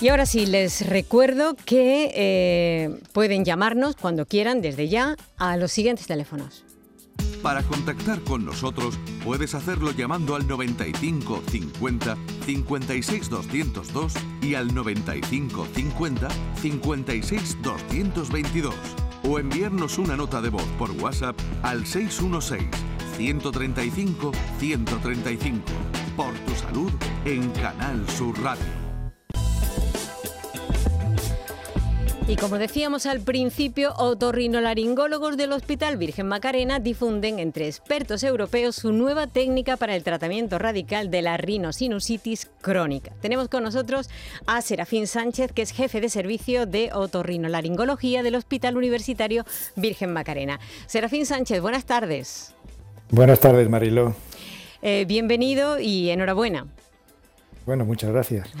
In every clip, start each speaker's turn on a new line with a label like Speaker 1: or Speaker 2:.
Speaker 1: Y ahora sí, les recuerdo que eh, pueden llamarnos cuando quieran desde ya a los siguientes teléfonos.
Speaker 2: Para contactar con nosotros puedes hacerlo llamando al 95 50 56 202 y al 95 50 56 222 o enviarnos una nota de voz por WhatsApp al 616 135 135 por tu salud en Canal Sur Radio.
Speaker 1: Y como decíamos al principio, otorrinolaringólogos del Hospital Virgen Macarena difunden entre expertos europeos su nueva técnica para el tratamiento radical de la rinosinusitis crónica. Tenemos con nosotros a Serafín Sánchez, que es jefe de servicio de otorrinolaringología del Hospital Universitario Virgen Macarena. Serafín Sánchez, buenas tardes.
Speaker 3: Buenas tardes, Mariló.
Speaker 1: Eh, bienvenido y enhorabuena.
Speaker 3: Bueno, muchas gracias.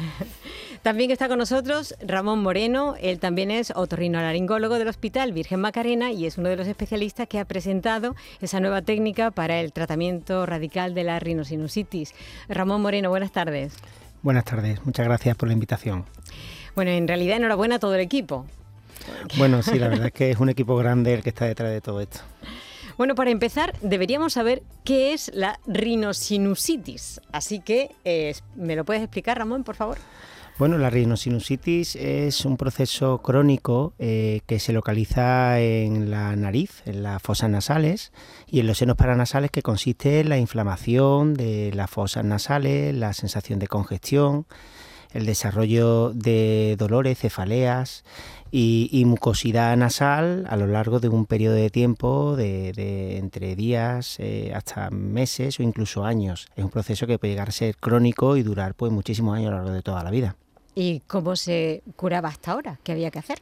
Speaker 1: También está con nosotros Ramón Moreno, él también es otorrinolaringólogo del Hospital Virgen Macarena y es uno de los especialistas que ha presentado esa nueva técnica para el tratamiento radical de la rinosinusitis. Ramón Moreno, buenas tardes.
Speaker 4: Buenas tardes, muchas gracias por la invitación.
Speaker 1: Bueno, en realidad enhorabuena a todo el equipo.
Speaker 4: Bueno, sí, la verdad es que es un equipo grande el que está detrás de todo esto.
Speaker 1: Bueno, para empezar, deberíamos saber qué es la rinosinusitis. Así que, eh, ¿me lo puedes explicar, Ramón, por favor?
Speaker 4: Bueno, la rinosinusitis es un proceso crónico eh, que se localiza en la nariz, en las fosas nasales y en los senos paranasales que consiste en la inflamación de las fosas nasales, la sensación de congestión, el desarrollo de dolores, cefaleas y, mucosidad nasal a lo largo de un periodo de tiempo de, entre días eh, hasta meses o incluso años. Es un proceso que puede llegar a ser crónico y durar pues muchísimos años a lo largo de toda la vida.
Speaker 1: ¿Y cómo se curaba hasta ahora? ¿Qué había que hacer?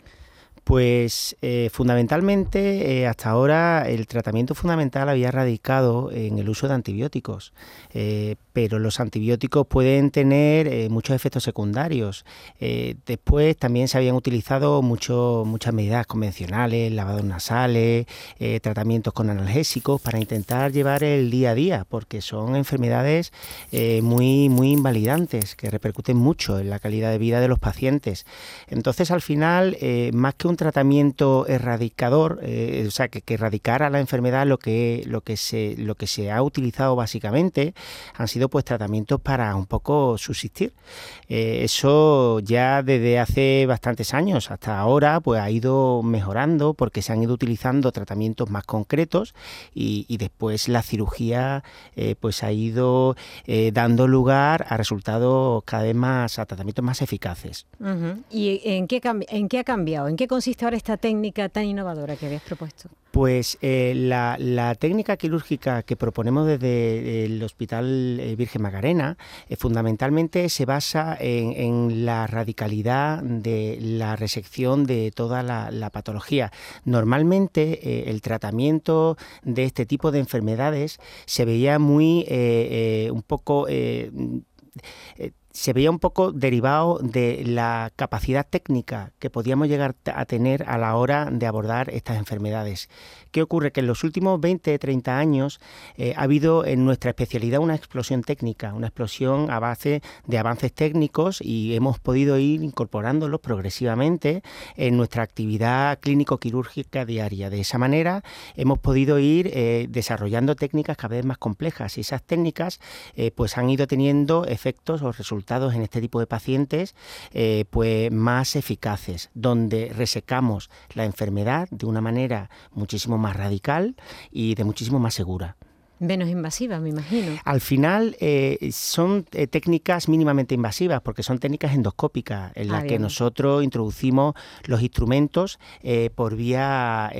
Speaker 4: Pues eh, fundamentalmente eh, hasta ahora el tratamiento fundamental había radicado en el uso de antibióticos, eh, pero los antibióticos pueden tener muchos efectos secundarios. después también se habían utilizado muchas medidas convencionales, lavados nasales, tratamientos con analgésicos para intentar llevar el día a día, porque son enfermedades muy, muy invalidantes que repercuten mucho en la calidad de vida de los pacientes. Entonces al final, más que un tratamiento erradicador, eh, o sea, que, que, erradicara la enfermedad, lo que, lo, que se, lo que se ha utilizado básicamente han sido pues tratamientos para un poco subsistir. Eh, eso ya desde hace bastantes años hasta ahora pues ha ido mejorando porque se han ido utilizando tratamientos más concretos y, después la cirugía eh, pues ha ido dando lugar a resultados cada vez más, a tratamientos más eficaces.
Speaker 1: ¿Y en qué, en qué ha cambiado? ¿En qué consiste ahora esta técnica tan innovadora que habías propuesto?
Speaker 4: Pues eh, la, técnica quirúrgica que proponemos desde el Hospital eh, Virgen Macarena eh, fundamentalmente se basa en, la radicalidad de la resección de toda la, patología. Normalmente el tratamiento de este tipo de enfermedades se veía muy un poco se veía un poco derivado de la capacidad técnica que podíamos llegar a tener a la hora de abordar estas enfermedades. ¿Qué ocurre? Que en los últimos 20, 30 años eh, ha habido en nuestra especialidad una explosión técnica, una explosión a base de avances técnicos y hemos podido ir incorporándolos progresivamente en nuestra actividad clínico-quirúrgica diaria. De esa manera hemos podido ir eh, desarrollando técnicas cada vez más complejas y esas técnicas eh, pues han ido teniendo efectos o resultados en este tipo de pacientes pues más eficaces, donde resecamos la enfermedad de una manera muchísimo más radical y de muchísimo más segura.
Speaker 1: Menos invasiva, me imagino.
Speaker 4: Al final eh, son eh, técnicas mínimamente invasivas porque son técnicas endoscópicas en las ah, que nosotros introducimos los instrumentos eh, por vía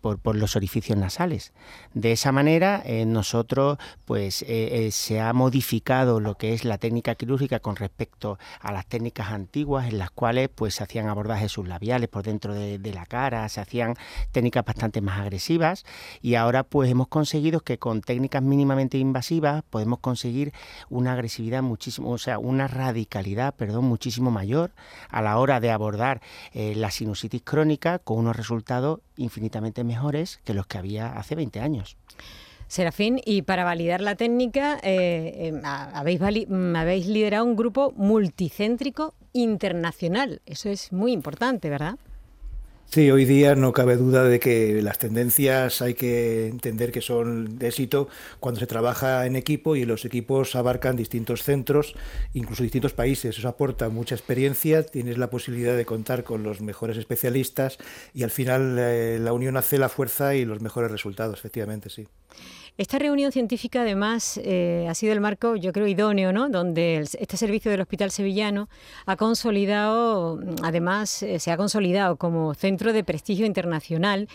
Speaker 4: por, por, los orificios nasales. De esa manera nosotros pues se ha modificado lo que es la técnica quirúrgica con respecto a las técnicas antiguas en las cuales pues se hacían abordajes sublabiales por dentro de, de la cara, se hacían técnicas bastante más agresivas y ahora pues hemos conseguido que con técnicas mínimamente invasivas podemos conseguir una agresividad muchísimo, o sea, una radicalidad, perdón, muchísimo mayor a la hora de abordar eh, la sinusitis crónica con unos resultados infinitamente mejores que los que había hace 20 años.
Speaker 1: Serafín, y para validar la técnica, eh, eh, habéis, habéis liderado un grupo multicéntrico internacional. Eso es muy importante, ¿verdad?
Speaker 3: Sí, hoy día no cabe duda de que las tendencias hay que entender que son de éxito cuando se trabaja en equipo y los equipos abarcan distintos centros, incluso distintos países. Eso aporta mucha experiencia, tienes la posibilidad de contar con los mejores especialistas y al final eh, la unión hace la fuerza y los mejores resultados, efectivamente, sí.
Speaker 1: Esta reunión científica, además, eh, ha sido el marco, yo creo, idóneo, ¿no? Donde este servicio del Hospital Sevillano ha consolidado, además, eh, se ha consolidado como centro de prestigio internacional.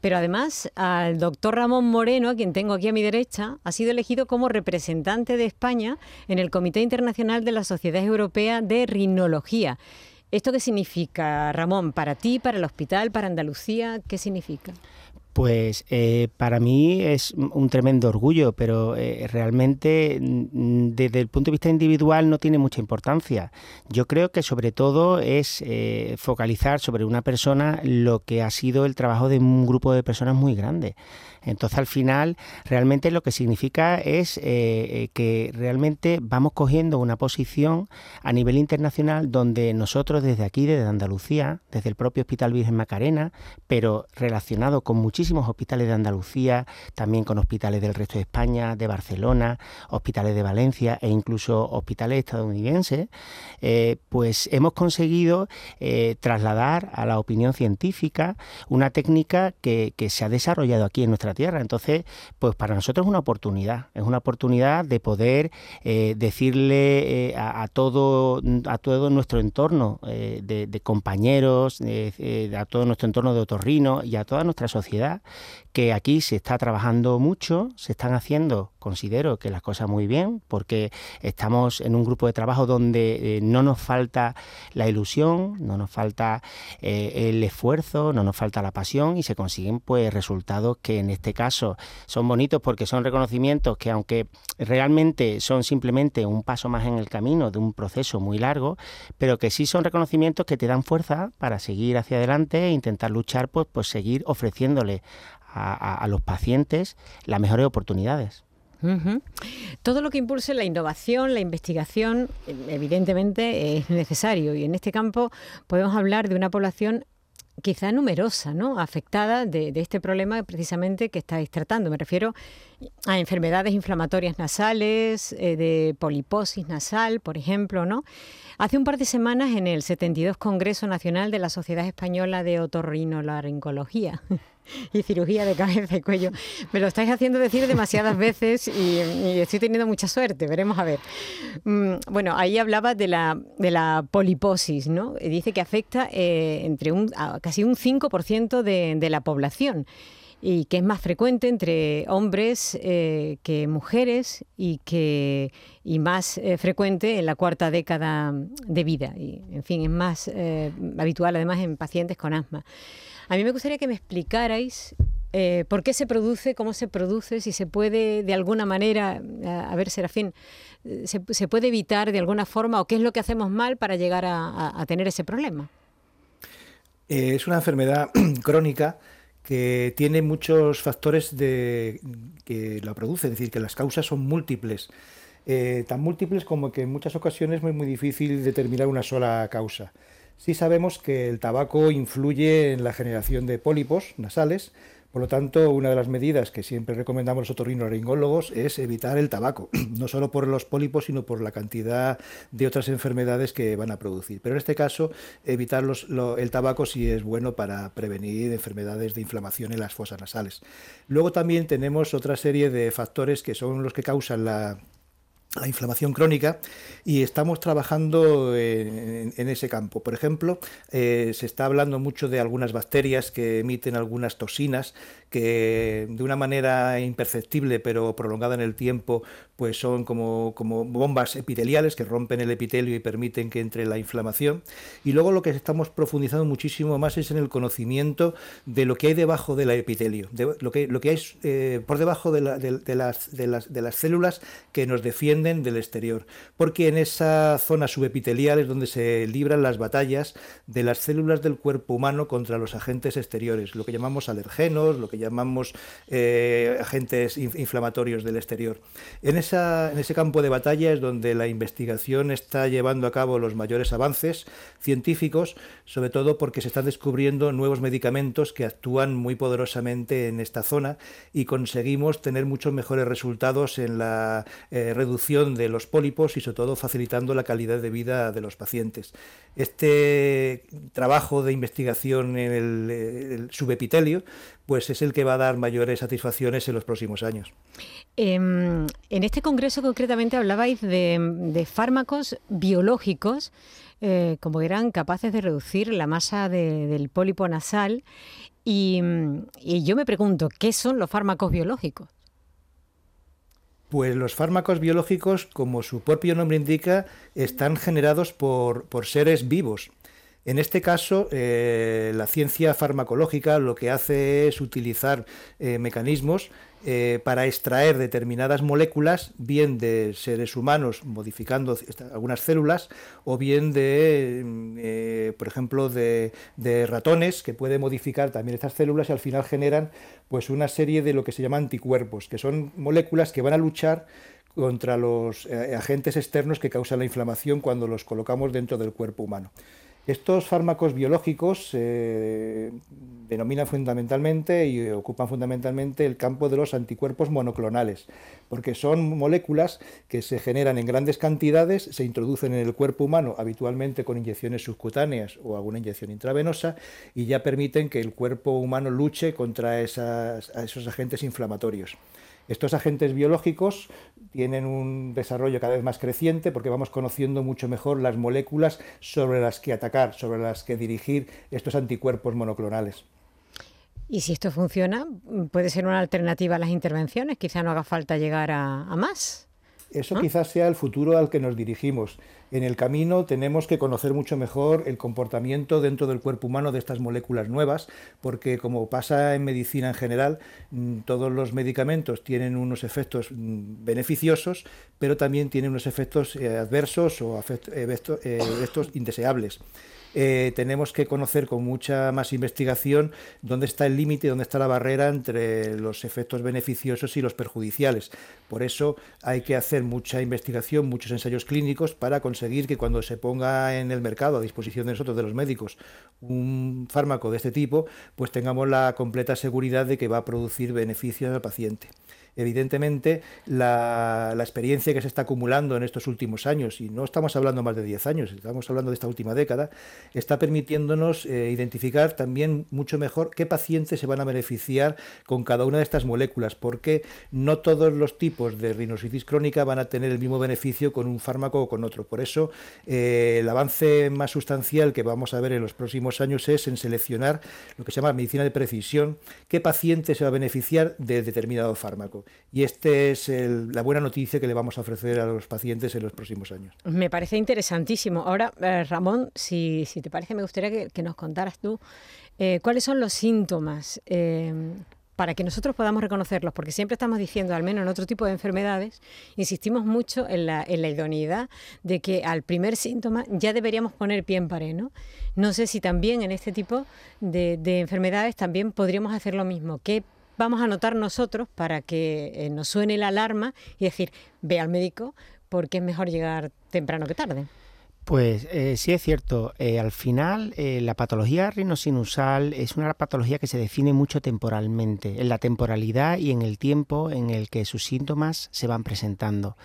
Speaker 1: Pero además, al doctor Ramón Moreno, a quien tengo aquí a mi derecha, ha sido elegido como representante de España en el Comité Internacional de la Sociedad Europea de Rinología. ¿Esto qué significa, Ramón, para ti, para el hospital, para Andalucía? ¿Qué significa?
Speaker 4: Pues eh, para mí es un tremendo orgullo, pero eh, realmente mm, desde el punto de vista individual no tiene mucha importancia. Yo creo que sobre todo es eh, focalizar sobre una persona lo que ha sido el trabajo de un grupo de personas muy grande. Entonces al final realmente lo que significa es que realmente vamos cogiendo una posición a nivel internacional donde nosotros desde aquí, desde Andalucía, desde el propio Hospital Virgen Macarena, pero relacionado con muchísimos hospitales de Andalucía, también con hospitales del resto de España, de Barcelona, hospitales de Valencia e incluso hospitales estadounidenses, eh, pues hemos conseguido eh, trasladar a la opinión científica una técnica que, se ha desarrollado aquí en nuestra tierra. Entonces, pues para nosotros es una oportunidad, es una oportunidad de poder eh, decirle a, todo, a todo nuestro entorno de, de compañeros, a todo nuestro entorno de otorrino y a toda nuestra sociedad que aquí se está trabajando mucho, se están haciendo, considero que las cosas muy bien, porque estamos en un grupo de trabajo donde eh, no nos falta la ilusión, no nos falta eh, el esfuerzo, no nos falta la pasión y se consiguen pues resultados que en este caso son bonitos porque son reconocimientos que aunque realmente son simplemente un paso más en el camino de un proceso muy largo, pero que sí son reconocimientos que te dan fuerza para seguir hacia adelante e intentar luchar pues, pues seguir ofreciéndole a, los pacientes las mejores oportunidades.
Speaker 1: Todo lo que impulse la innovación, la investigación, evidentemente es necesario y en este campo podemos hablar de una población quizá numerosa, ¿no? afectada de, este problema precisamente que estáis tratando. Me refiero a enfermedades inflamatorias nasales, eh, de poliposis nasal, por ejemplo, ¿no? Hace un par de semanas en el 72 Congreso Nacional de la Sociedad Española de Otorrinolaringología y cirugía de cabeza y cuello. Me lo estáis haciendo decir demasiadas veces y, estoy teniendo mucha suerte. Veremos a ver. Mm, bueno, ahí hablaba de la, de la poliposis, ¿no? Dice que afecta eh, entre un, casi un 5% de, de la población y que es más frecuente entre hombres eh, que mujeres y que y más eh, frecuente en la cuarta década de vida y en fin es más habitual además en pacientes con asma a mí me gustaría que me explicarais eh, por qué se produce, cómo se produce, si se puede de alguna manera, a, ver, Serafín, eh, se, puede evitar de alguna forma o qué es lo que hacemos mal para llegar a, tener ese problema.
Speaker 3: Eh, es una enfermedad crónica que tiene muchos factores de, que la producen, es decir, que las causas son múltiples. tan múltiples como que en muchas ocasiones es muy difícil determinar una sola causa. Sí sabemos que el tabaco influye en la generación de pólipos nasales, por lo tanto, una de las medidas que siempre recomendamos los otorrinolaringólogos es evitar el tabaco, no solo por los pólipos, sino por la cantidad de otras enfermedades que van a producir. Pero en este caso, evitar el tabaco sí es bueno para prevenir enfermedades de inflamación en las fosas nasales. Luego también tenemos otra serie de factores que son los que causan la la inflamación crónica y estamos trabajando en, ese campo. Por ejemplo, eh, se está hablando mucho de algunas bacterias que emiten algunas toxinas que de una manera imperceptible pero prolongada en el tiempo pues son como, como bombas epiteliales que rompen el epitelio y permiten que entre la inflamación. Y luego lo que estamos profundizando muchísimo más es en el conocimiento de lo que hay debajo del epitelio, de lo, que, lo que hay eh, por debajo de, las, de, las, de las células que nos defienden del exterior, porque en esa zona subepitelial es donde se libran las batallas de las células del cuerpo humano contra los agentes exteriores, lo que llamamos alergenos, lo que llamamos eh, agentes inflamatorios del exterior. En, en ese campo de batalla es donde la investigación está llevando a cabo los mayores avances científicos, sobre todo porque se están descubriendo nuevos medicamentos que actúan muy poderosamente en esta zona y conseguimos tener muchos mejores resultados en la eh, reducción de los pólipos y sobre todo facilitando la calidad de vida de los pacientes. Este trabajo de investigación en el subepitelio pues es el que va a dar mayores satisfacciones en los próximos años.
Speaker 1: Em, en este congreso concretamente hablabais de, fármacos biológicos eh, como eran capaces de reducir la masa del pólipo nasal y, yo me pregunto, ¿qué son los fármacos biológicos?
Speaker 3: Pues los fármacos biológicos, como su propio nombre indica, están generados por seres vivos. En este caso, eh, la ciencia farmacológica lo que hace es utilizar eh, mecanismos eh, para extraer determinadas moléculas, bien de seres humanos modificando algunas células, o bien de, por ejemplo, de, ratones que puede modificar también estas células y al final generan pues una serie de lo que se llama anticuerpos, que son moléculas que van a luchar contra los agentes externos que causan la inflamación cuando los colocamos dentro del cuerpo humano. Estos fármacos biológicos se denominan fundamentalmente y ocupan fundamentalmente el campo de los anticuerpos monoclonales, porque son moléculas que se generan en grandes cantidades, se introducen en el cuerpo humano habitualmente con inyecciones subcutáneas o alguna inyección intravenosa y ya permiten que el cuerpo humano luche contra esos agentes inflamatorios. Estos agentes biológicos tienen un desarrollo cada vez más creciente porque vamos conociendo mucho mejor las moléculas sobre las que atacar, sobre las que dirigir estos anticuerpos monoclonales.
Speaker 1: Y si esto funciona, puede ser una alternativa a las intervenciones, quizá no haga falta llegar a, más.
Speaker 3: Eso quizás sea el futuro al que nos dirigimos. En el camino tenemos que conocer mucho mejor el comportamiento dentro del cuerpo humano de estas moléculas nuevas, porque como pasa en medicina en general, mm, todos los medicamentos tienen unos efectos mm, beneficiosos, pero también tienen unos efectos eh, adversos o efectos eh, indeseables. Eh, tenemos que conocer con mucha más investigación dónde está el límite, dónde está la barrera entre los efectos beneficiosos y los perjudiciales. Por eso hay que hacer mucha investigación, muchos ensayos clínicos para conseguir que cuando se ponga en el mercado a disposición de nosotros, de los médicos, un fármaco de este tipo, pues tengamos la completa seguridad de que va a producir beneficios al paciente evidentemente la, experiencia que se está acumulando en estos últimos años, y no estamos hablando más de 10 años, estamos hablando de esta última década, está permitiéndonos eh, identificar también mucho mejor qué pacientes se van a beneficiar con cada una de estas moléculas, porque no todos los tipos de rinositis crónica van a tener el mismo beneficio con un fármaco o con otro. Por eso, eh, el avance más sustancial que vamos a ver en los próximos años es en seleccionar lo que se llama medicina de precisión, qué paciente se va a beneficiar de determinado fármaco. Y esta es la buena noticia que le vamos a ofrecer a los pacientes en los próximos años.
Speaker 1: Me parece interesantísimo. Ahora, eh, Ramón, si, te parece, me gustaría que, nos contaras tú eh, cuáles son los síntomas. Eh, para que nosotros podamos reconocerlos, porque siempre estamos diciendo, al menos en otro tipo de enfermedades, insistimos mucho en la, idoneidad de que al primer síntoma ya deberíamos poner pie en pared, ¿no? Sé si también en este tipo de, de enfermedades también podríamos hacer lo mismo. ¿Qué vamos a notar nosotros para que eh, nos suene la alarma y decir, ve al médico porque es mejor llegar temprano que tarde.
Speaker 4: Pues eh, sí es cierto, eh, al final la patología rinosinusal es una patología que se define mucho temporalmente, en la temporalidad y en el tiempo en el que sus síntomas se van presentando.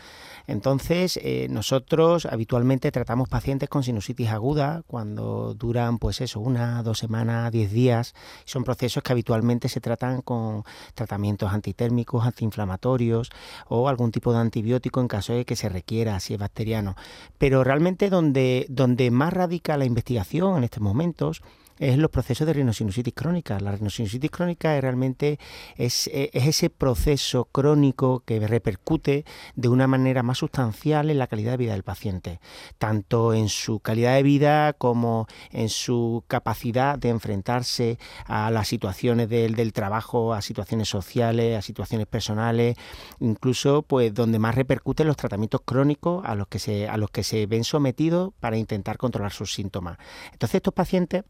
Speaker 4: Entonces, eh, nosotros habitualmente tratamos pacientes con sinusitis aguda cuando duran, pues eso, una, dos semanas, diez días. Son procesos que habitualmente se tratan con tratamientos antitérmicos, antiinflamatorios o algún tipo de antibiótico en caso de que se requiera, si es bacteriano. Pero realmente donde, donde más radica la investigación en estos momentos es los procesos de rinosinusitis crónica. La rinosinusitis crónica realmente es, ese proceso crónico que repercute de una manera más sustancial en la calidad de vida del paciente, tanto en su calidad de vida como en su capacidad de enfrentarse a las situaciones del, del trabajo, a situaciones sociales, a situaciones personales, incluso pues donde más repercuten los tratamientos crónicos a los que se, a los que se ven sometidos para intentar controlar sus síntomas. Entonces estos pacientes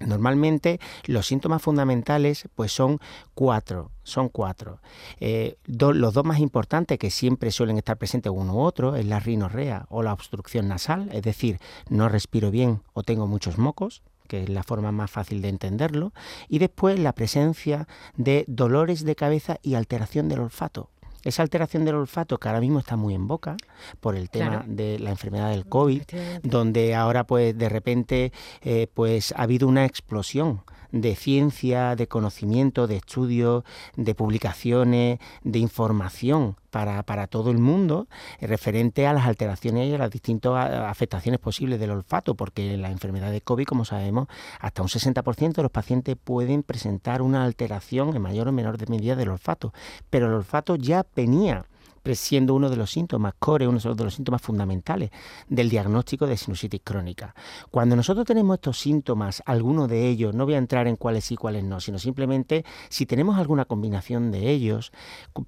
Speaker 4: Normalmente los síntomas fundamentales pues son cuatro, son cuatro. Eh, los dos más importantes que siempre suelen estar presentes uno u otro es la rinorrea o la obstrucción nasal, es decir, no respiro bien o tengo muchos mocos, que es la forma más fácil de entenderlo, y después la presencia de dolores de cabeza y alteración del olfato. Esa alteración del olfato que ahora mismo está muy en boca por el tema de la enfermedad del COVID, donde ahora pues de repente eh, pues ha habido una explosión de ciencia, de conocimiento, de estudios, de publicaciones, de información para, para, todo el mundo eh, referente a las alteraciones y a las distintas afectaciones posibles del olfato, porque la enfermedad de COVID, como sabemos, hasta un 60% de los pacientes pueden presentar una alteración en mayor o menor medida del olfato, pero el olfato ya venía siendo uno de los síntomas core, uno de los síntomas fundamentales del diagnóstico de sinusitis crónica. Cuando nosotros tenemos estos síntomas, alguno de ellos, no voy a entrar en cuáles sí, cuáles no, sino simplemente si tenemos alguna combinación de ellos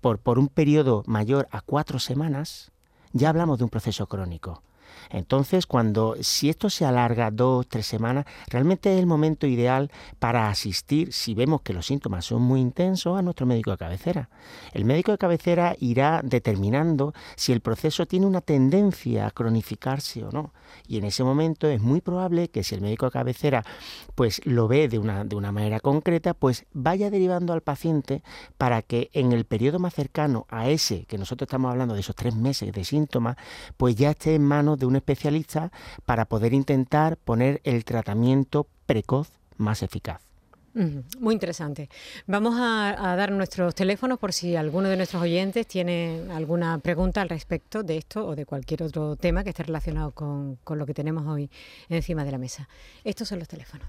Speaker 4: por, por un periodo mayor a cuatro semanas, ya hablamos de un proceso crónico. Entonces, cuando si esto se alarga dos, tres semanas, realmente es el momento ideal para asistir, si vemos que los síntomas son muy intensos, a nuestro médico de cabecera. El médico de cabecera irá determinando si el proceso tiene una tendencia a cronificarse o no. Y en ese momento es muy probable que si el médico de cabecera pues lo ve de una, de una manera concreta, pues vaya derivando al paciente para que en el periodo más cercano a ese que nosotros estamos hablando de esos tres meses de síntomas, pues ya esté en manos de un especialista para poder intentar poner el tratamiento precoz más eficaz.
Speaker 1: Muy interesante. Vamos a, dar nuestros teléfonos por si alguno de nuestros oyentes tiene alguna pregunta al respecto de esto o de cualquier otro tema que esté relacionado con, con lo que tenemos hoy encima de la mesa. Estos son los teléfonos.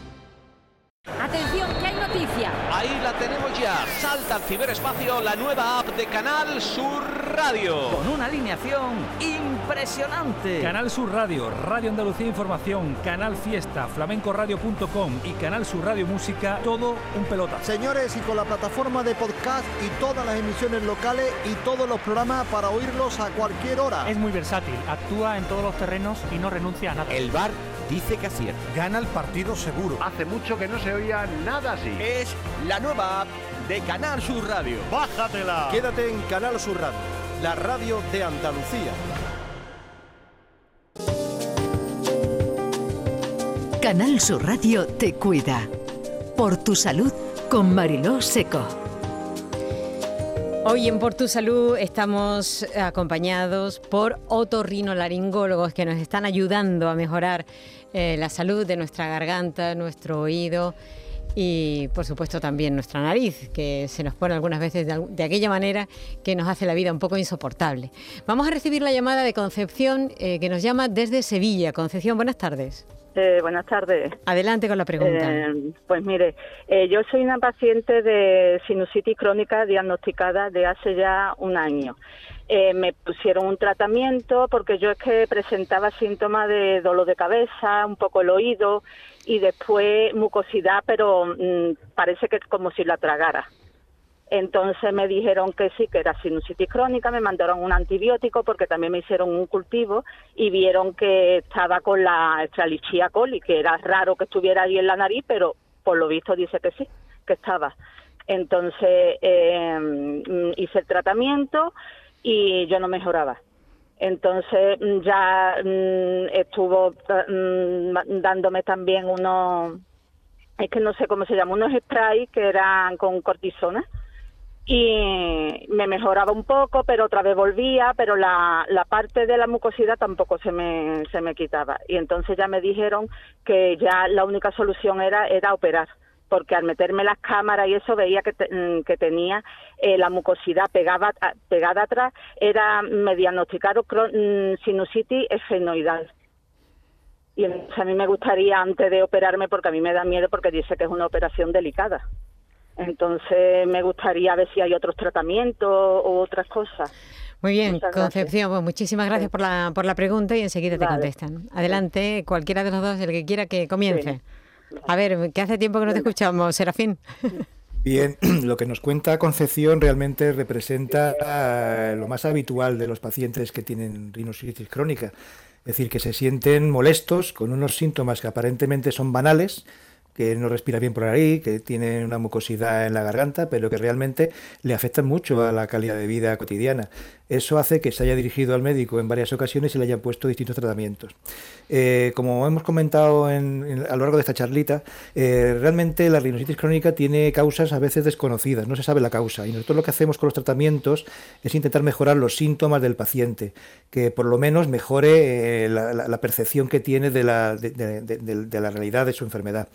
Speaker 5: Ahí la tenemos ya. Salta al ciberespacio la nueva app de Canal Sur Radio.
Speaker 6: Con una alineación impresionante.
Speaker 7: Canal Sur Radio, Radio Andalucía Información, Canal Fiesta, flamencoradio.com y Canal Sur Radio Música, todo un pelota.
Speaker 8: Señores, y con la plataforma de podcast y todas las emisiones locales y todos los programas para oírlos a cualquier hora.
Speaker 9: Es muy versátil, actúa en todos los terrenos y no renuncia a nada.
Speaker 10: El bar dice que acierta.
Speaker 11: Gana el partido seguro.
Speaker 12: Hace mucho que no se oía nada así.
Speaker 5: Es la nueva app de Canal Sur Radio.
Speaker 12: ¡Bájatela!
Speaker 11: Quédate en Canal Sur Radio, la radio de Andalucía.
Speaker 13: Canal Sur Radio te cuida. Por tu salud con Mariló Seco.
Speaker 1: Hoy en Por Tu Salud estamos acompañados por otorrinolaringólogos que nos están ayudando a mejorar eh, la salud de nuestra garganta, nuestro oído y por supuesto también nuestra nariz, que se nos pone algunas veces de, aquella manera que nos hace la vida un poco insoportable. Vamos a recibir la llamada de Concepción, eh, que nos llama desde Sevilla. Concepción, buenas tardes.
Speaker 14: Eh, buenas tardes.
Speaker 1: Adelante con la pregunta.
Speaker 14: Eh, pues mire, eh, yo soy una paciente de sinusitis crónica diagnosticada de hace ya un año. me pusieron un tratamiento porque yo es que presentaba síntomas de dolor de cabeza, un poco el oído y después mucosidad, pero mm, parece que es como si la tragara. Entonces me dijeron que sí, que era sinusitis crónica, me mandaron un antibiótico porque también me hicieron un cultivo y vieron que estaba con la Estrelichia coli, que era raro que estuviera ahí en la nariz, pero por lo visto dice que sí, que estaba. Entonces eh, hice el tratamiento y yo no mejoraba. Entonces ya mm, estuvo mm, dándome también unos, es que no sé cómo se llama, unos sprays que eran con cortisona y me mejoraba un poco, pero otra vez volvía, pero la, la parte de la mucosidad tampoco se me, se me quitaba. Y entonces ya me dijeron que ya la única solución era, era operar, porque al meterme las cámaras y eso veía que, mm, que tenía eh, la mucosidad pegada, pegada atrás, era, me diagnosticaron mm, sinusitis esfenoidal. Y a mí me gustaría antes de operarme, porque a mí me da miedo porque dice que es una operación delicada. Entonces me gustaría ver si hay otros tratamientos o otras cosas.
Speaker 1: Muy bien, Concepción, pues muchísimas gracias por la, por la pregunta y enseguida te contestan. Adelante, cualquiera de los dos, el que quiera que comience. A ver, que hace tiempo que no te escuchamos, Serafín.
Speaker 3: Bien, lo que nos cuenta Concepción realmente representa eh, lo más habitual de los pacientes que tienen rinositis crónica. Es decir, que se sienten molestos con unos síntomas que aparentemente son banales, que no respira bien por ahí, que tiene una mucosidad en la garganta, pero que realmente le afectan mucho a la calidad de vida cotidiana. Eso hace que se haya dirigido al médico en varias ocasiones y le hayan puesto distintos tratamientos. Eh, como hemos comentado a lo largo de esta charlita, eh, realmente la rinositis crónica tiene causas a veces desconocidas, no se sabe la causa. Y nosotros lo que hacemos con los tratamientos es intentar mejorar los síntomas del paciente, que por lo menos mejore eh, la, percepción que tiene de la, de la realidad de su enfermedad.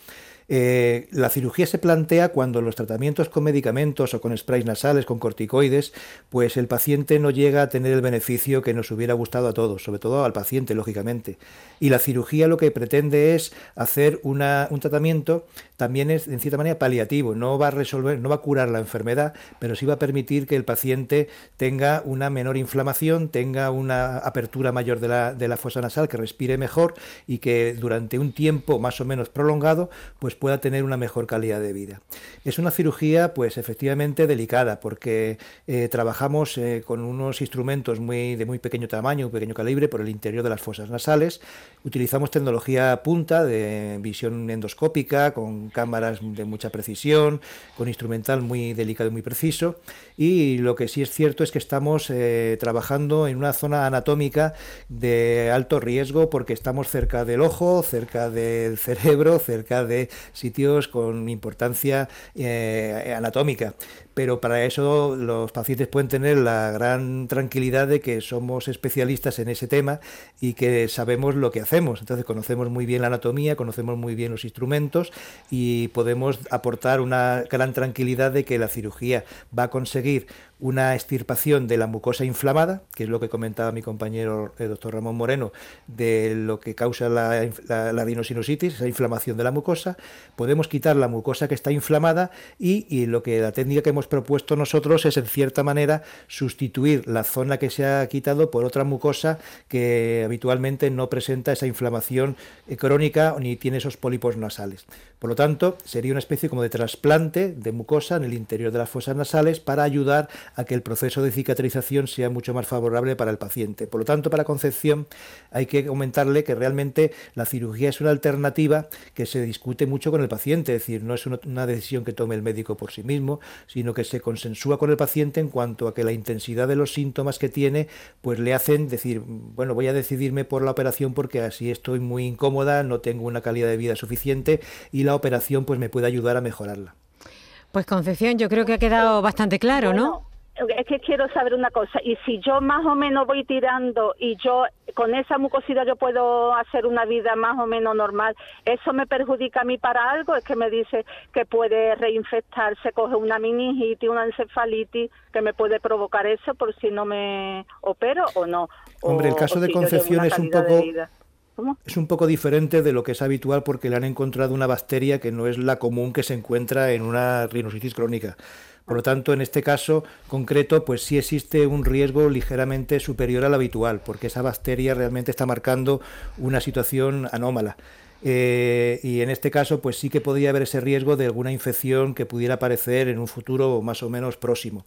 Speaker 3: Eh, la cirugía se plantea cuando los tratamientos con medicamentos o con sprays nasales, con corticoides, pues el paciente no llega a tener el beneficio que nos hubiera gustado a todos, sobre todo al paciente, lógicamente. Y la cirugía lo que pretende es hacer un tratamiento también es, en cierta manera, paliativo. No va a resolver, no va a curar la enfermedad, pero sí va a permitir que el paciente tenga una menor inflamación, tenga una apertura mayor de la, de la fosa nasal, que respire mejor y que durante un tiempo más o menos prolongado, pues pueda tener una mejor calidad de vida. Es una cirugía, pues efectivamente delicada, porque eh, trabajamos eh, con unos instrumentos muy, de muy pequeño tamaño, pequeño calibre, por el interior de las fosas nasales. Utilizamos tecnología punta de visión endoscópica, con cámaras de mucha precisión, con instrumental muy delicado y muy preciso. Y lo que sí es cierto es que estamos eh, trabajando en una zona anatómica de alto riesgo, porque estamos cerca del ojo, cerca del cerebro, cerca de sitios con importancia eh, anatómica pero para eso los pacientes pueden tener la gran tranquilidad de que somos especialistas en ese tema y que sabemos lo que hacemos. Entonces conocemos muy bien la anatomía, conocemos muy bien los instrumentos y podemos aportar una gran tranquilidad de que la cirugía va a conseguir una extirpación de la mucosa inflamada, que es lo que comentaba mi compañero el doctor Ramón Moreno, de lo que causa la, la, la esa inflamación de la mucosa. Podemos quitar la mucosa que está inflamada y, y lo que la técnica que hemos propuesto nosotros es, en cierta manera, sustituir la zona que se ha quitado por otra mucosa que habitualmente no presenta esa inflamación eh, crónica ni tiene esos pólipos nasales. Por lo tanto, sería una especie como de trasplante de mucosa en el interior de las fosas nasales para ayudar a que el proceso de cicatrización sea mucho más favorable para el paciente. Por lo tanto, para Concepción hay que comentarle que realmente la cirugía es una alternativa que se discute mucho con el paciente, es decir, no es una decisión que tome el médico por sí mismo, sino que se consensúa con el paciente en cuanto a que la intensidad de los síntomas que tiene, pues le hacen decir, bueno, voy a decidirme por la operación porque así estoy muy incómoda, no tengo una calidad de vida suficiente y la operación pues me puede ayudar a mejorarla.
Speaker 1: Pues Concepción, yo creo que ha quedado bastante claro, ¿no?
Speaker 14: Es que quiero saber una cosa, y si yo más o menos voy tirando y yo con esa mucosidad yo puedo hacer una vida más o menos normal, ¿eso me perjudica a mí para algo? Es que me dice que puede reinfectarse, coge una meningitis, una encefalitis, que me puede provocar eso por si no me opero o no.
Speaker 3: Hombre, el caso de Concepción es un poco... Es un poco diferente de lo que es habitual porque le han encontrado una bacteria que no es la común que se encuentra en una rinositis crónica. Por lo tanto, en este caso concreto, pues sí existe un riesgo ligeramente superior al habitual, porque esa bacteria realmente está marcando una situación anómala. Eh, y en este caso, pues sí que podría haber ese riesgo de alguna infección que pudiera aparecer en un futuro más o menos próximo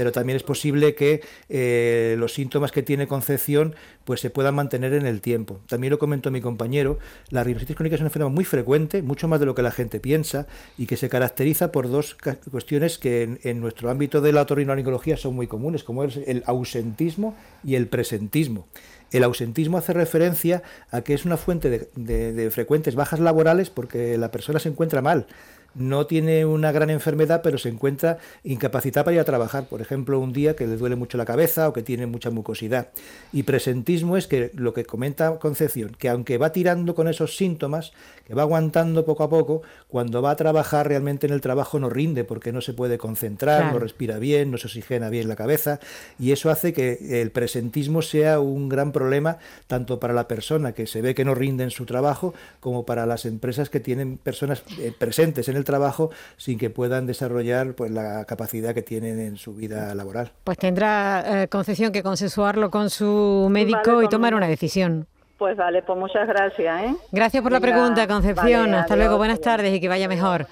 Speaker 3: pero también es posible que eh, los síntomas que tiene Concepción pues se puedan mantener en el tiempo. También lo comentó mi compañero, la rinoceronte crónica es una enfermedad muy frecuente, mucho más de lo que la gente piensa, y que se caracteriza por dos cuestiones que en, nuestro ámbito de la otorrinolaringología son muy comunes, como es el ausentismo y el presentismo. El ausentismo hace referencia a que es una fuente de frecuentes bajas laborales porque la persona se encuentra mal no tiene una gran enfermedad, pero se encuentra incapacitada para ir a trabajar, por ejemplo, un día que le duele mucho la cabeza o que tiene mucha mucosidad. Y presentismo es que lo que comenta Concepción, que aunque va tirando con esos síntomas, que va aguantando poco a poco, cuando va a trabajar realmente en el trabajo no rinde porque no se puede concentrar, no respira bien, no se oxigena bien la cabeza. Y eso hace que el presentismo sea un gran problema tanto para la persona que se ve que no rinde en su trabajo como para las empresas que tienen personas eh, presentes en el trabajo sin que puedan desarrollar pues la capacidad que tienen en su vida laboral.
Speaker 1: Pues tendrá eh, Concepción que consensuarlo con su médico y tomar una decisión.
Speaker 14: Pues vale, pues muchas gracias. ¿eh?
Speaker 1: Gracias por la pregunta, Concepción. Hasta luego, buenas tardes y que vaya mejor.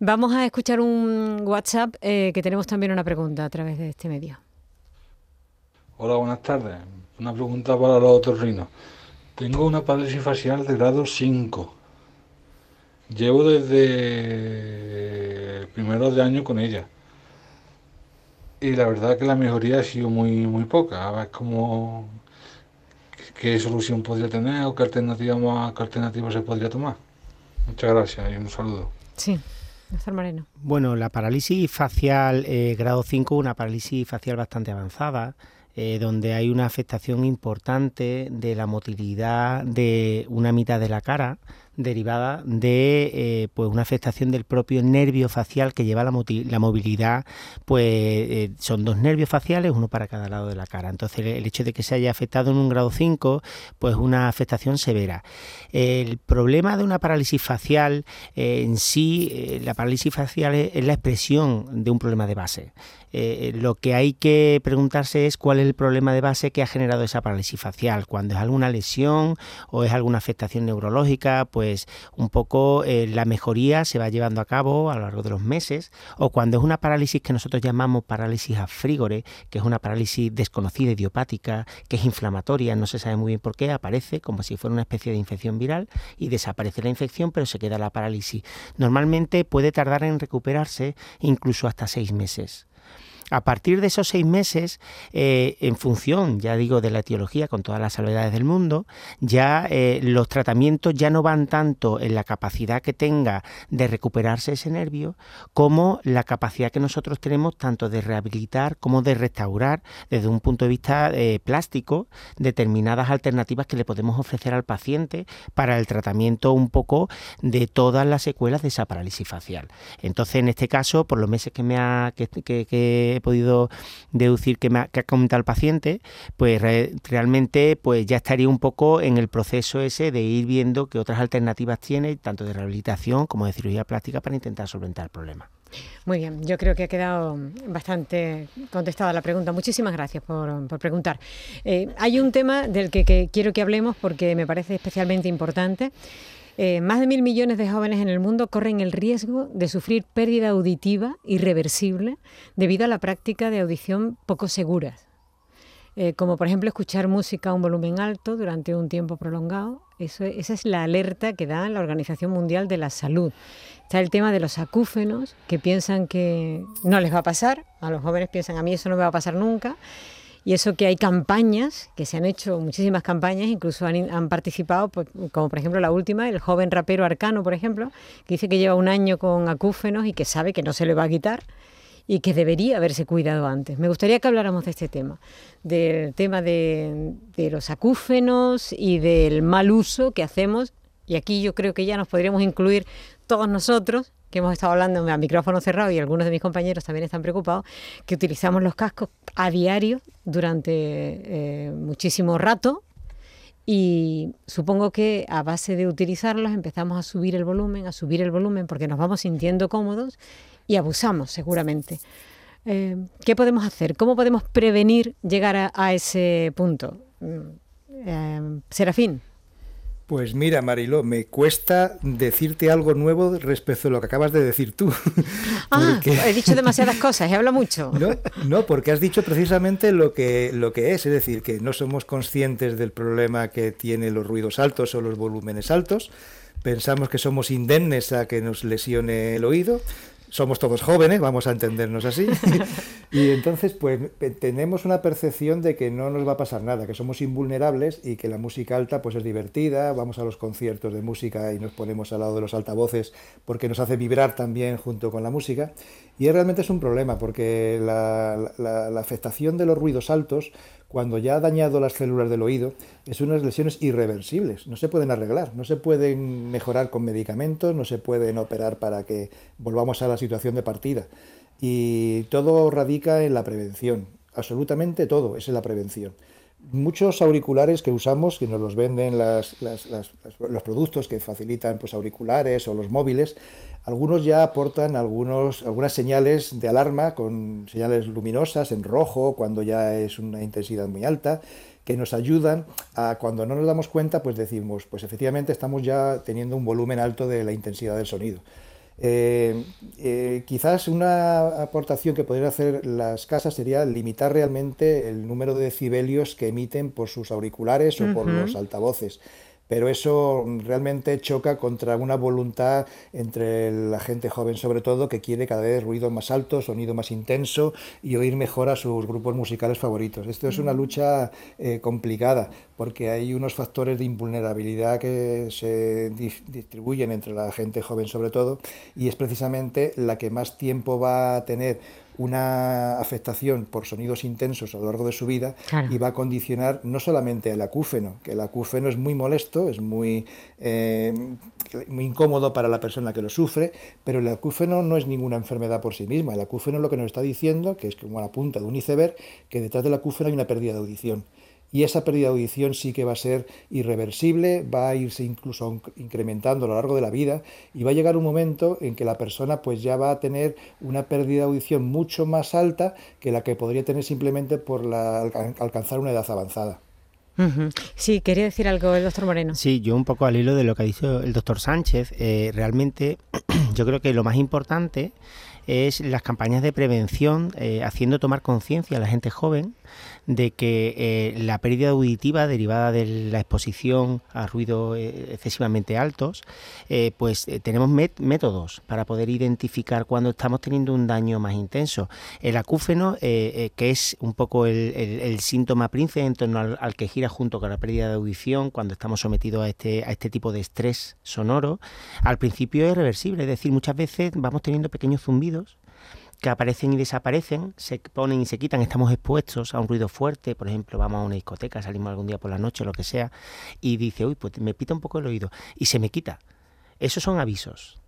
Speaker 1: Vamos a escuchar un WhatsApp eh, que tenemos también una pregunta a través de este medio.
Speaker 10: Hola, buenas tardes. Una pregunta para los otorrinos. Tengo una parálisis facial de grado 5 Llevo desde primeros de año con ella. Y la verdad que la mejoría ha sido muy, muy poca. A ver cómo, qué solución podría tener o qué alternativa, más, qué alternativa se podría tomar. Muchas gracias y un saludo.
Speaker 1: Sí. Moreno.
Speaker 4: Bueno, la parálisis facial eh, grado 5, una parálisis facial bastante avanzada, eh, donde hay una afectación importante de la motilidad de una mitad de la cara, derivada de eh, pues una afectación del propio nervio facial que lleva la, la movilidad, pues eh, son dos nervios faciales, uno para cada lado de la cara. Entonces el hecho de que se haya afectado en un grado 5, pues una afectación severa. El problema de una parálisis facial eh, en sí, la parálisis facial es la expresión de un problema de base. Lo que hay que preguntarse es cuál es el problema de base que ha generado esa parálisis facial. Cuando es alguna lesión o es alguna afectación neurológica, pues un poco eh, la mejoría se va llevando a cabo a lo largo de los meses. O cuando es una parálisis que nosotros llamamos parálisis afrígore, que es una parálisis desconocida idiopática, que es inflamatoria, no se sabe muy bien por qué, aparece como si fuera una especie de infección viral y desaparece la infección, pero se queda la parálisis. Normalmente puede tardar en recuperarse incluso hasta seis meses. A partir de esos seis meses, eh, en función, ya digo, de la etiología, con todas las salvedades del mundo, ya eh, los tratamientos ya no van tanto en la capacidad que tenga de recuperarse ese nervio, como la capacidad que nosotros tenemos tanto de rehabilitar como de restaurar desde un punto de vista eh, plástico determinadas alternativas que le podemos ofrecer al paciente para el tratamiento un poco de todas las secuelas de esa parálisis facial. Entonces, en este caso, por los meses que me ha que, que podido deducir que, me ha, comentado el paciente, pues realmente pues ya estaría un poco en el proceso ese de ir viendo qué otras alternativas tiene, tanto de rehabilitación como de cirugía plástica, para intentar solventar el problema.
Speaker 1: Muy bien, yo creo que ha quedado bastante contestada la pregunta. Muchísimas gracias por, preguntar. Eh, hay un tema del que, quiero que hablemos porque me parece especialmente importante eh, más de mil millones de jóvenes en el mundo corren el riesgo de sufrir pérdida auditiva irreversible debido a la práctica de audición poco seguras. Eh, como por ejemplo escuchar música a un volumen alto durante un tiempo prolongado. Esa es la alerta que da la Organización Mundial de la Salud. Está el tema de los acúfenos, que piensan que no les va a pasar, a los jóvenes piensan a mí eso no me va a pasar nunca, y eso que hay campañas, que se han hecho muchísimas campañas, incluso han, participado, pues, como por ejemplo la última, el joven rapero Arcano, por ejemplo, que dice que lleva un año con acúfenos y que sabe que no se le va a quitar y que debería haberse cuidado antes. Me gustaría que habláramos de este tema, del tema de, de los acúfenos y del mal uso que hacemos, y aquí yo creo que ya nos podríamos incluir todos nosotros, que hemos estado hablando a micrófono cerrado y algunos de mis compañeros también están preocupados, que utilizamos los cascos a diario durante eh, muchísimo rato y supongo que a base de utilizarlos empezamos a subir el volumen, a subir el volumen porque nos vamos sintiendo cómodos y abusamos seguramente. Eh, ¿Qué podemos hacer? ¿Cómo podemos prevenir llegar a, ese punto? Mm, eh, Serafín.
Speaker 3: Pues mira, Mariló, me cuesta decirte algo nuevo respecto a lo que acabas de decir tú.
Speaker 1: Ah, he dicho demasiadas cosas, he hablado mucho.
Speaker 3: No, no, porque has dicho precisamente lo que, lo que es, es decir, que no somos conscientes del problema que tienen los ruidos altos o los volúmenes altos. Pensamos que somos indemnes a que nos lesione el oído, somos todos jóvenes, vamos a entendernos así, y entonces pues tenemos una percepción de que no nos va a pasar nada, que somos invulnerables y que la música alta pues es divertida, vamos a los conciertos de música y nos ponemos al lado de los altavoces porque nos hace vibrar también junto con la música, y realmente es un problema porque la, afectación de los ruidos altos cuando ya ha dañado las células del oído, es unas lesiones irreversibles, no se pueden arreglar, no se pueden mejorar con medicamentos, no se pueden operar para que volvamos a la situación de partida. Y todo radica en la prevención, absolutamente todo es en la prevención. Muchos auriculares que usamos, que nos los venden los productos que facilitan pues, auriculares o los móviles, algunos ya aportan algunos, algunas señales de alarma con señales luminosas en rojo cuando ya es una intensidad muy alta que nos ayudan a cuando no nos damos cuenta, pues decimos, pues efectivamente estamos ya teniendo un volumen alto de la intensidad del sonido. Eh, eh, quizás una aportación que podrían hacer las casas sería limitar realmente el número de decibelios que emiten por sus auriculares o por los altavoces pero eso realmente choca contra una voluntad entre la gente joven, sobre todo, que quiere cada vez ruido más alto, sonido más intenso y oír mejor a sus grupos musicales favoritos. Esto es una lucha eh, complicada porque hay unos factores de invulnerabilidad que se distribuyen entre la gente joven, sobre todo, y es precisamente la que más tiempo va a tener una afectación por sonidos intensos a lo largo de su vida y va a condicionar no solamente el acúfeno, que el acúfeno es muy molesto, es muy, eh, muy incómodo para la persona que lo sufre, pero el acúfeno no es ninguna enfermedad por sí misma. El acúfeno es lo que nos está diciendo, que es como la punta de un iceberg, que detrás del acúfeno hay una pérdida de audición y esa pérdida de audición sí que va a ser irreversible, va a irse incluso incrementando a lo largo de la vida y va a llegar un momento en que la persona pues ya va a tener una pérdida de audición mucho más alta que la que podría tener simplemente por la, alcanzar una edad avanzada.
Speaker 1: Sí, quería decir algo el doctor Moreno.
Speaker 4: Sí, yo un poco al hilo de lo que ha dicho el doctor Sánchez, eh, realmente yo creo que lo más importante es las campañas de prevención, eh, haciendo tomar conciencia a la gente joven de que eh, la pérdida auditiva derivada de la exposición a ruidos eh, excesivamente altos, pues tenemos métodos para poder identificar cuando estamos teniendo un daño más intenso. El acúfeno, que es un poco el, síntoma príncipe en torno al, que gira junto con la pérdida de audición cuando estamos sometidos a este, a este tipo de estrés sonoro, al principio es reversible, es decir, muchas veces vamos teniendo pequeños zumbidos que aparecen y desaparecen, se ponen y se quitan, estamos expuestos a un ruido fuerte, por ejemplo, vamos a una discoteca, salimos algún día por la noche, lo que sea, y dice, uy, pues me pita un poco el oído, y se me quita. Esos son avisos.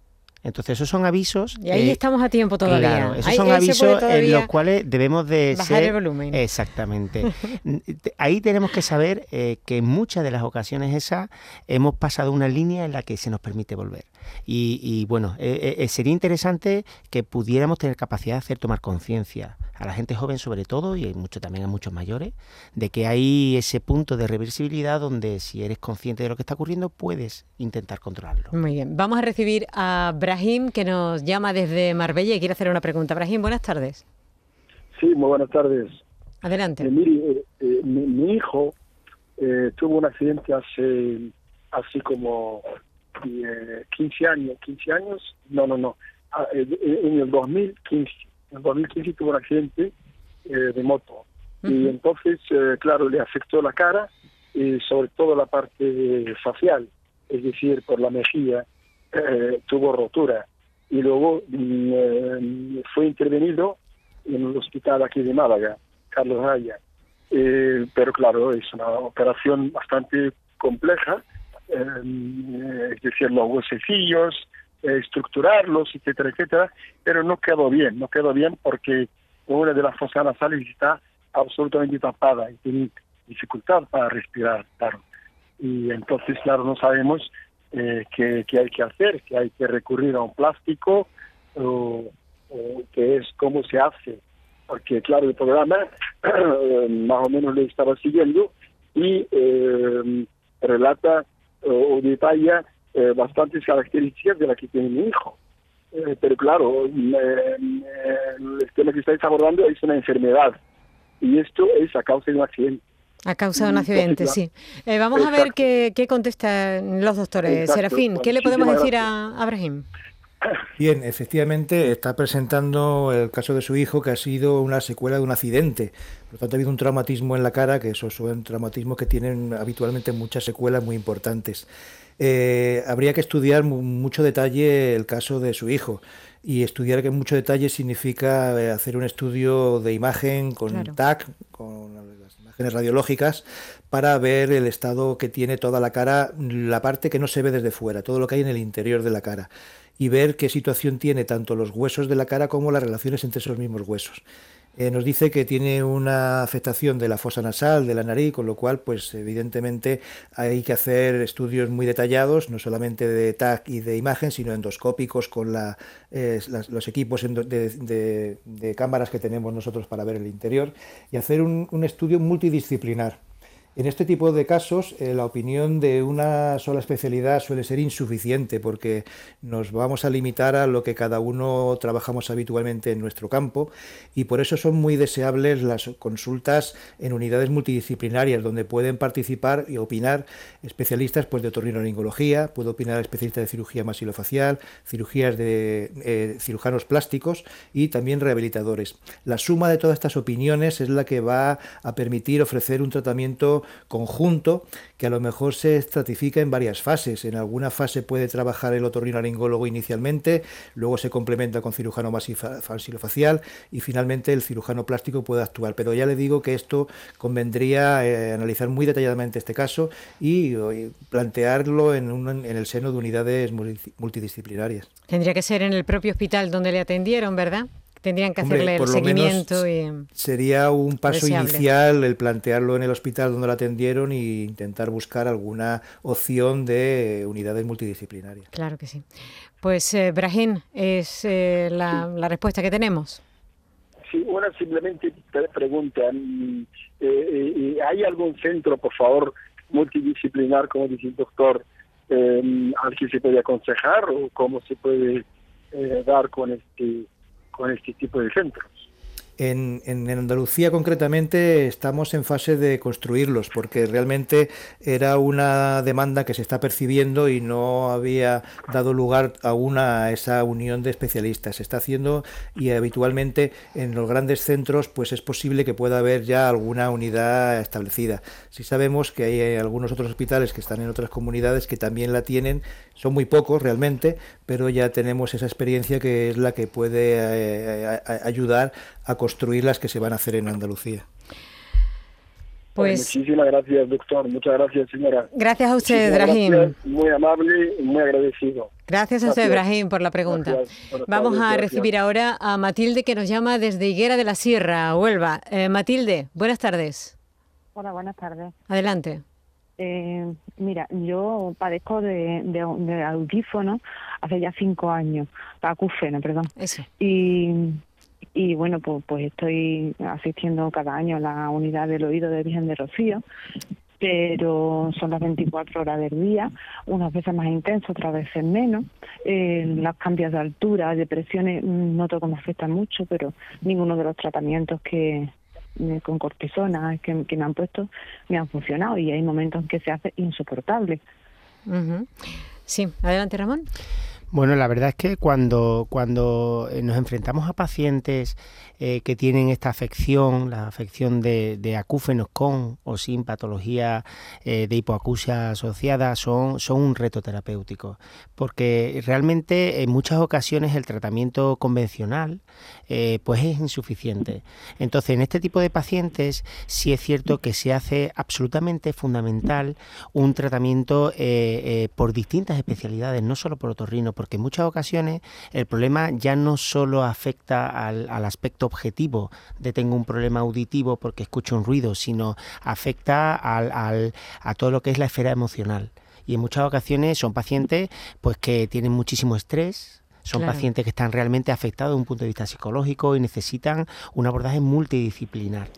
Speaker 4: Entonces esos son avisos.
Speaker 1: Y ahí estamos a tiempo todavía. Claro,
Speaker 4: esos son avisos en los cuales debemos de
Speaker 1: bajar el volumen.
Speaker 4: Exactamente. ahí tenemos que saber eh, que en muchas de las ocasiones esas hemos pasado una línea en la que se nos permite volver. Y, bueno, eh, eh, sería interesante que pudiéramos tener capacidad de hacer tomar conciencia a la gente joven sobre todo y mucho también a muchos mayores de que hay ese punto de reversibilidad donde si eres consciente de lo que está ocurriendo puedes intentar controlarlo.
Speaker 1: Muy bien, vamos a recibir a Brahim que nos llama desde Marbella y quiere hacer una pregunta. Brahim, buenas tardes.
Speaker 15: Sí, muy buenas tardes.
Speaker 1: Adelante.
Speaker 15: Eh, mi, hijo tuvo un accidente hace así como 15 años, 15 años, no, no, no, ah, eh, eh, en el 2015, en el 2015 tuvo un accidente eh, de moto y entonces, claro, le afectó la cara y sobre todo la parte facial, es decir, por la mejilla, tuvo rotura y luego mm, fue intervenido en el hospital aquí de Málaga, Carlos Raya. pero claro, es una operación bastante compleja eh, es decir, los huesecillos, eh, estructurarlos, etcétera, etcétera, pero no quedó bien, no quedó bien porque una de las fosas nasales está absolutamente tapada y tiene dificultad para respirar, claro. y entonces, claro, no sabemos eh, qué hay que hacer, que hay que recurrir a un plástico o, o qué es, cómo se hace. Porque, claro, el programa más o menos lo estaba siguiendo y eh, relata o, detalla eh, bastantes características de la que tiene mi hijo. Eh, pero claro, eh, el tema que estáis abordando es una enfermedad y esto es a causa de un accidente.
Speaker 1: A causa de un accidente, sí. Eh, vamos a ver qué, qué contestan los doctores.
Speaker 15: Exacto.
Speaker 1: Serafín, ¿qué le podemos decir a a Brahim?
Speaker 3: Bien, efectivamente está presentando el caso de su hijo que ha sido una secuela de un accidente. Por lo tanto, ha habido un traumatismo en la cara, que esos son traumatismos que tienen habitualmente muchas secuelas muy importantes. Eh, habría que estudiar mu- mucho detalle el caso de su hijo. Y estudiar que mucho detalle significa eh, hacer un estudio de imagen con
Speaker 1: Claro.
Speaker 3: TAC, con radiológicas, para ver el estado que tiene toda la cara, la parte que no se ve desde fuera, todo lo que hay en el interior de la cara y ver qué situación tiene tanto los huesos de la cara como las relaciones entre esos mismos huesos. Eh, nos dice que tiene una afectación de la fosa nasal, de la nariz, con lo cual, pues evidentemente hay que hacer estudios muy detallados, no solamente de TAC y de imagen, sino endoscópicos con la, eh, los equipos de, de- cámaras que tenemos nosotros para ver el interior y hacer un estudio multidisciplinar. En este tipo de casos, eh, la opinión de una sola especialidad suele ser insuficiente porque nos vamos a limitar a lo que cada uno trabajamos habitualmente en nuestro campo y por eso son muy deseables las consultas en unidades multidisciplinarias donde pueden participar y opinar especialistas pues, de otorrinolaringología, puede opinar especialistas de cirugía masilofacial, cirugías de eh, cirujanos plásticos y también rehabilitadores. La suma de todas estas opiniones es la que va a permitir ofrecer un tratamiento conjunto que a lo mejor se estratifica en varias fases. En alguna fase puede trabajar el otorrinolaringólogo inicialmente, luego se complementa con cirujano masilofacial y finalmente el cirujano plástico puede actuar. Pero ya le digo que esto convendría eh, analizar muy detalladamente este caso y, eh, plantearlo en, un- en el seno de unidades multi- multidisciplinarias.
Speaker 1: Tendría que ser en el propio hospital donde le atendieron, ¿verdad? Tendrían que
Speaker 3: Hombre,
Speaker 1: hacerle el seguimiento y...
Speaker 3: Sería un paso
Speaker 1: Deseable.
Speaker 3: inicial el plantearlo en el hospital donde lo atendieron e intentar buscar alguna opción de unidades multidisciplinarias.
Speaker 1: Claro que sí. Pues, eh, Brahim, es eh, la, la respuesta que tenemos.
Speaker 15: Sí, una simplemente pre- pregunta. mm, eh, eh, ¿Hay algún centro, por favor, multidisciplinar, como dice el doctor, eh, al que se puede aconsejar o cómo se puede eh, dar con este, con este tipo de centros?
Speaker 3: En, en Andalucía concretamente estamos en fase de construirlos porque realmente era una demanda que se está percibiendo y no había dado lugar aún a esa unión de especialistas. Se está haciendo y habitualmente en los grandes centros pues es posible que pueda haber ya alguna unidad establecida. Sí sabemos que hay eh, algunos otros hospitales que están en otras comunidades que también la tienen, son muy pocos realmente, pero ya tenemos esa experiencia que es la que puede eh, a- a- ayudar construir las que se van a hacer en Andalucía.
Speaker 1: Pues
Speaker 15: Muchísimas gracias, doctor. Muchas gracias, señora.
Speaker 1: gracias a usted, Brahim.
Speaker 15: Muy amable y muy agradecido.
Speaker 1: Gracias a usted. Brahim, por la pregunta.
Speaker 15: Gracias.
Speaker 1: Vamos
Speaker 15: tardes,
Speaker 1: a
Speaker 15: gracias.
Speaker 1: recibir ahora a Matilde, que nos llama desde Higuera de la Sierra, Huelva. Eh, Matilde, buenas tardes.
Speaker 16: Hola, buenas tardes.
Speaker 1: Adelante.
Speaker 16: Eh, mira, yo padezco de, de, de audífono hace ya cinco años, acúfeno, perdón.
Speaker 1: Eso.
Speaker 16: Y, y bueno, pues, pues estoy asistiendo cada año a la unidad del oído de Virgen de Rocío, pero son las 24 horas del día, unas veces más intenso, otras veces menos. Eh, los cambios de altura, depresiones, noto que me afectan mucho, pero ninguno de los tratamientos que eh, con cortisona que, me han puesto me han funcionado y hay momentos en que se hace insoportable.
Speaker 1: Sí, adelante, Ramón.
Speaker 4: Bueno, la verdad es que cuando, cuando eh, nos enfrentamos a pacientes eh, que tienen esta afección, la afección de, de acúfenos con o sin patología eh, de hipoacusia asociada, son, son un reto terapéutico, porque realmente en muchas ocasiones el tratamiento convencional pues es insuficiente. Entonces, en este tipo de pacientes sí es cierto que se hace absolutamente fundamental un tratamiento por distintas especialidades, no solo por otorrino, porque porque en muchas ocasiones el problema ya no solo afecta al, aspecto objetivo de tengo un problema auditivo porque escucho un ruido, sino afecta al, a todo lo que es la esfera emocional. Y en muchas ocasiones son pacientes pues que tienen muchísimo estrés, son pacientes que están realmente afectados desde un punto de vista psicológico y necesitan un abordaje multidisciplinar.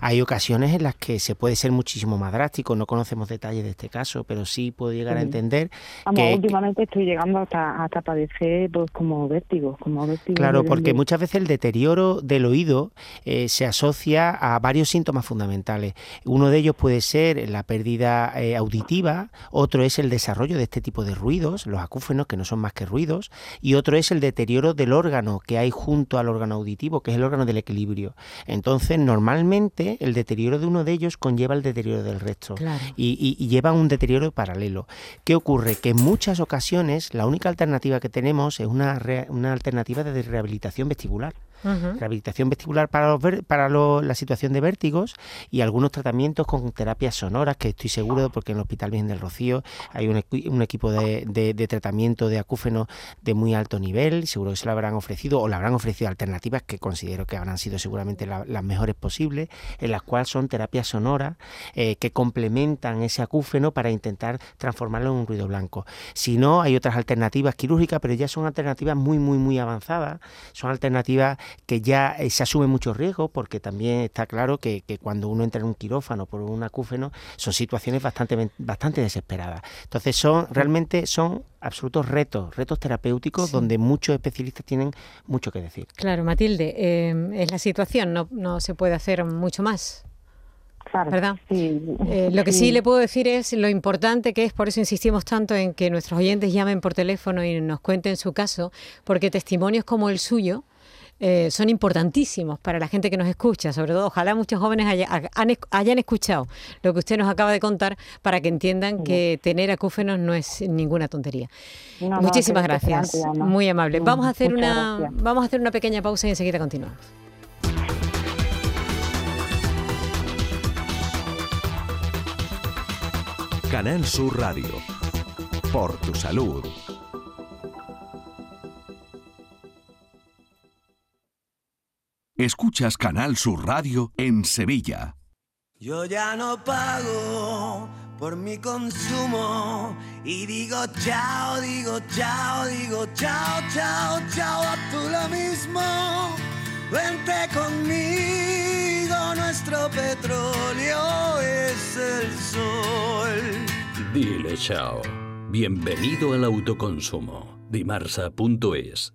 Speaker 4: Hay ocasiones en las que se puede ser muchísimo más drástico, no conocemos detalles de este caso, pero sí puedo llegar a entender que...
Speaker 16: últimamente estoy llegando hasta, hasta padecer pues, como vértigo, como vértigo.
Speaker 4: Claro, porque muchas veces el deterioro del oído eh, se asocia a varios síntomas fundamentales. Uno de ellos puede ser la pérdida eh, auditiva, otro es el desarrollo de este tipo de ruidos, los acúfenos, que no son más que ruidos, y otro es el deterioro del órgano que hay junto al órgano auditivo, que es el órgano del equilibrio. Entonces, normalmente el deterioro de uno de ellos conlleva el deterioro del resto y, lleva un deterioro paralelo. ¿Qué ocurre? Que en muchas ocasiones la única alternativa que tenemos es una, una alternativa de rehabilitación vestibular rehabilitación vestibular para, para la situación de vértigos y algunos tratamientos con terapias sonoras, que estoy seguro, porque en el Hospital Virgen del Rocío hay un, un equipo de, de, tratamiento de acúfeno de muy alto nivel, seguro que se lo habrán ofrecido o le habrán ofrecido alternativas que considero que habrán sido seguramente las mejores posibles, en las cuales son terapias sonoras eh, que complementan ese acúfeno para intentar transformarlo en un ruido blanco. Si no, hay otras alternativas quirúrgicas, pero ya son alternativas muy, muy, muy avanzadas, son alternativas que ya eh, se asume mucho riesgo, porque también está claro que, cuando uno entra en un quirófano por un acúfeno, son situaciones bastante, bastante desesperadas. Entonces son realmente son absolutos retos, retos terapéuticos donde muchos especialistas tienen mucho que decir.
Speaker 1: Claro, Matilde, eh, es la situación, no, no se puede hacer mucho más. ¿verdad? Eh, lo que sí. le puedo decir es lo importante que es, por eso insistimos tanto en que nuestros oyentes llamen por teléfono y nos cuenten su caso, porque testimonios como el suyo eh, son importantísimos para la gente que nos escucha, sobre todo ojalá muchos jóvenes hayan escuchado lo que usted nos acaba de contar para que entiendan que tener acúfenos no es ninguna tontería. Muchísimas gracias, muy amable. Vamos a hacer una vamos a hacer una pequeña pausa y enseguida continuamos.
Speaker 2: Canal Sur Radio. Por tu salud. Escuchas Canal Sur Radio en Sevilla.
Speaker 17: Yo ya no pago por mi consumo y digo chao, digo chao, digo chao, chao, chao, a tú lo mismo. Vente conmigo, nuestro petróleo es el sol.
Speaker 18: Dile chao. Bienvenido al autoconsumo. Dimarsa.es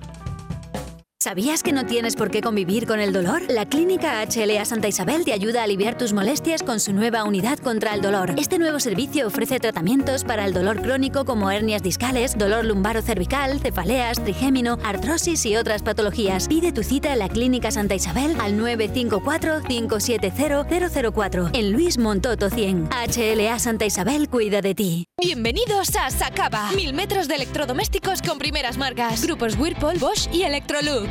Speaker 19: ¿Sabías que no tienes por qué convivir con el dolor? La Clínica HLA Santa Isabel te ayuda a aliviar tus molestias con su nueva unidad contra el dolor. Este nuevo servicio ofrece tratamientos para el dolor crónico como hernias discales, dolor lumbaro cervical, cefaleas, trigémino, artrosis y otras patologías. Pide tu cita en la Clínica Santa Isabel al 954-570-004 en Luis Montoto 100. HLA Santa Isabel cuida de ti.
Speaker 20: Bienvenidos a Sacaba. Mil metros de electrodomésticos con primeras marcas. Grupos Whirlpool, Bosch y Electrolux.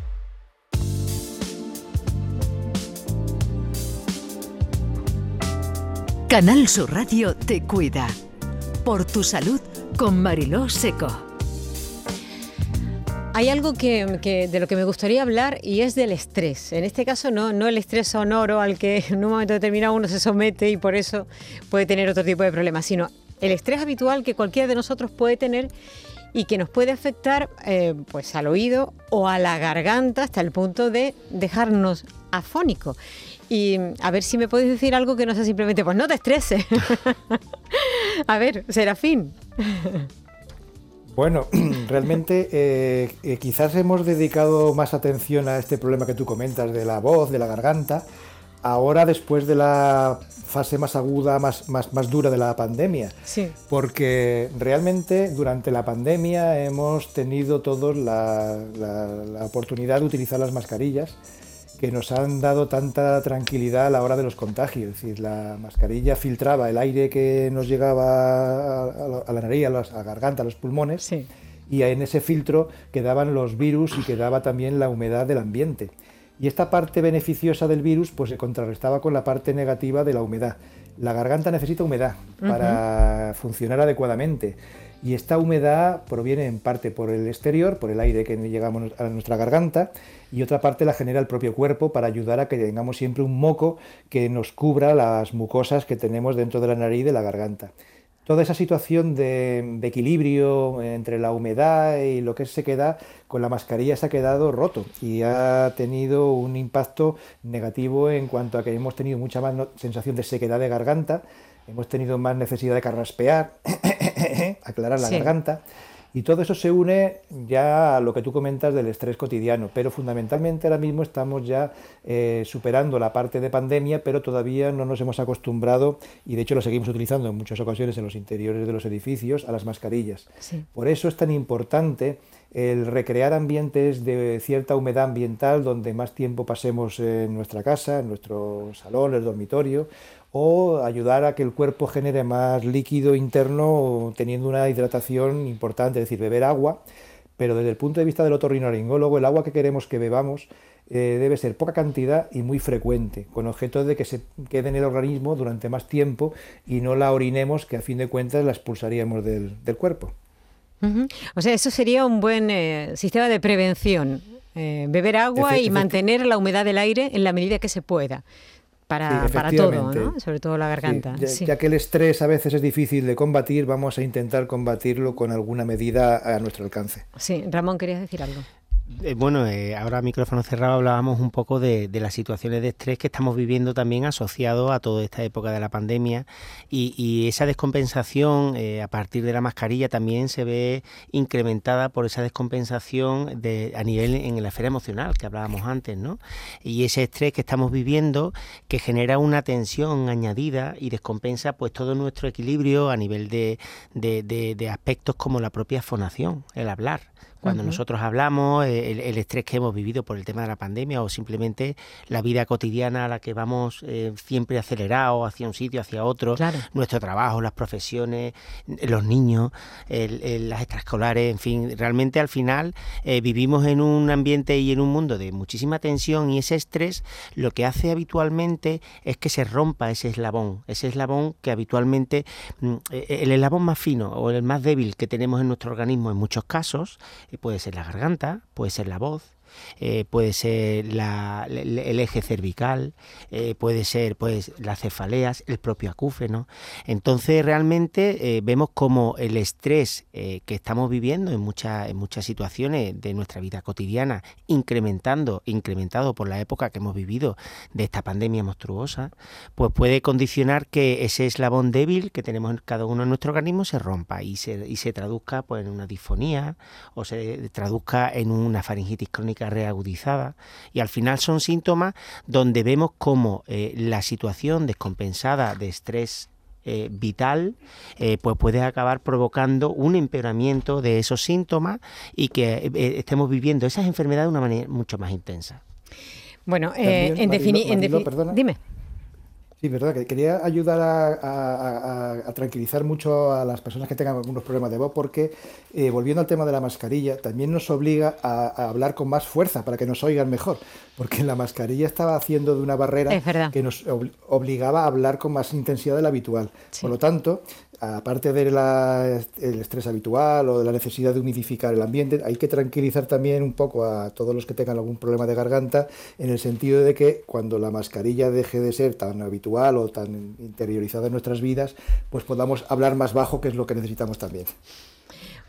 Speaker 13: Canal Sur Radio te cuida. Por tu salud con Mariló Seco.
Speaker 1: Hay algo que, de lo que me gustaría hablar y es del estrés. En este caso no, no el estrés sonoro al que en un momento determinado uno se somete y por eso puede tener otro tipo de problemas, sino el estrés habitual que cualquiera de nosotros puede tener y que nos puede afectar eh, pues al oído o a la garganta hasta el punto de dejarnos afónico. Y a ver si me podéis decir algo que no sea simplemente, pues no te estreses. a ver, Serafín.
Speaker 3: Bueno, realmente eh, eh, quizás hemos dedicado más atención a este problema que tú comentas de la voz, de la garganta, ahora después de la fase más aguda, más, más, más dura de la pandemia.
Speaker 1: Sí.
Speaker 3: Porque realmente durante la pandemia hemos tenido todos la, la, oportunidad de utilizar las mascarillas que nos han dado tanta tranquilidad a la hora de los contagios. Es decir, la mascarilla filtraba el aire que nos llegaba a, la nariz, a, la garganta, a los pulmones, y en ese filtro quedaban los virus y quedaba también la humedad del ambiente. Y esta parte beneficiosa del virus pues se contrarrestaba con la parte negativa de la humedad. La garganta necesita humedad para funcionar adecuadamente. Y esta humedad proviene en parte por el exterior, por el aire que llegamos a nuestra garganta, y otra parte la genera el propio cuerpo para ayudar a que tengamos siempre un moco que nos cubra las mucosas que tenemos dentro de la nariz y de la garganta. Toda esa situación de, equilibrio entre la humedad y lo que se queda con la mascarilla se ha quedado roto y ha tenido un impacto negativo en cuanto a que hemos tenido mucha más sensación de sequedad de garganta, hemos tenido más necesidad de carraspear, aclarar la garganta y todo eso se une ya a lo que tú comentas del estrés cotidiano, pero fundamentalmente ahora mismo estamos ya eh, superando la parte de pandemia, pero todavía no nos hemos acostumbrado, y de hecho lo seguimos utilizando en muchas ocasiones en los interiores de los edificios, a las mascarillas. Por eso es tan importante el recrear ambientes de cierta humedad ambiental donde más tiempo pasemos en nuestra casa, en nuestro salón, el dormitorio, o ayudar a que el cuerpo genere más líquido interno teniendo una hidratación importante, es decir, beber agua, pero desde el punto de vista del otorrinolaringólogo, el agua que queremos que bebamos eh, debe ser poca cantidad y muy frecuente, con objeto de que se quede en el organismo durante más tiempo y no la orinemos, que a fin de cuentas la expulsaríamos del, cuerpo.
Speaker 1: O sea, eso sería un buen eh, sistema de prevención, eh, beber agua y mantener la humedad del aire en la medida que se pueda para, todo, ¿no? sobre todo la garganta.
Speaker 3: ya, que el estrés a veces es difícil de combatir, vamos a intentar combatirlo con alguna medida a nuestro alcance.
Speaker 1: Sí, Ramón, querías decir algo.
Speaker 4: Eh, bueno, eh, ahora micrófono cerrado hablábamos un poco de, las situaciones de estrés que estamos viviendo también asociado a toda esta época de la pandemia y, esa descompensación eh, a partir de la mascarilla también se ve incrementada por esa descompensación de, a nivel en la esfera emocional que hablábamos antes, ¿no? Y ese estrés que estamos viviendo que genera una tensión añadida y descompensa pues todo nuestro equilibrio a nivel de, de aspectos como la propia fonación, el hablar. Cuando nosotros hablamos, eh, el, estrés que hemos vivido por el tema de la pandemia o simplemente la vida cotidiana a la que vamos eh, siempre acelerados hacia un sitio, hacia otro, nuestro trabajo, las profesiones, los niños, las extraescolares, en fin, realmente al final eh, vivimos en un ambiente y en un mundo de muchísima tensión y ese estrés lo que hace habitualmente es que se rompa ese eslabón, ese eslabón que habitualmente, mm, el eslabón más fino o el más débil que tenemos en nuestro organismo en muchos casos, puede ser la garganta, puede ser la voz, eh, puede ser el eje cervical, eh, puede ser pues las cefaleas, el propio acúfeno. Entonces realmente eh, vemos como el estrés que estamos viviendo en, muchas en muchas situaciones de nuestra vida cotidiana, incrementando, incrementado por la época que hemos vivido de esta pandemia monstruosa, pues puede condicionar que ese eslabón débil que tenemos en cada uno de nuestro organismo se rompa y se, y se traduzca pues, en una disfonía o se traduzca en una faringitis crónica reagudizada y al final son síntomas donde vemos cómo eh, la situación descompensada de estrés eh, vital, eh, pues puede acabar provocando un empeoramiento de esos síntomas y que estemos viviendo esas enfermedades de una manera mucho más intensa.
Speaker 1: Bueno, en definitiva, dime.
Speaker 3: Sí, verdad, que quería ayudar a, tranquilizar mucho a las personas que tengan algunos problemas de voz, porque eh, volviendo al tema de la mascarilla, también nos obliga a, hablar con más fuerza para que nos oigan mejor, porque la mascarilla estaba haciendo de una barrera que nos obligaba a hablar con más intensidad de la habitual. Por lo tanto, aparte del estrés habitual o de la necesidad de humidificar el ambiente, hay que tranquilizar también un poco a todos los que tengan algún problema de garganta, en el sentido de que cuando la mascarilla deje de ser tan habitual o tan interiorizada en nuestras vidas, pues podamos hablar más bajo, que es lo que necesitamos también.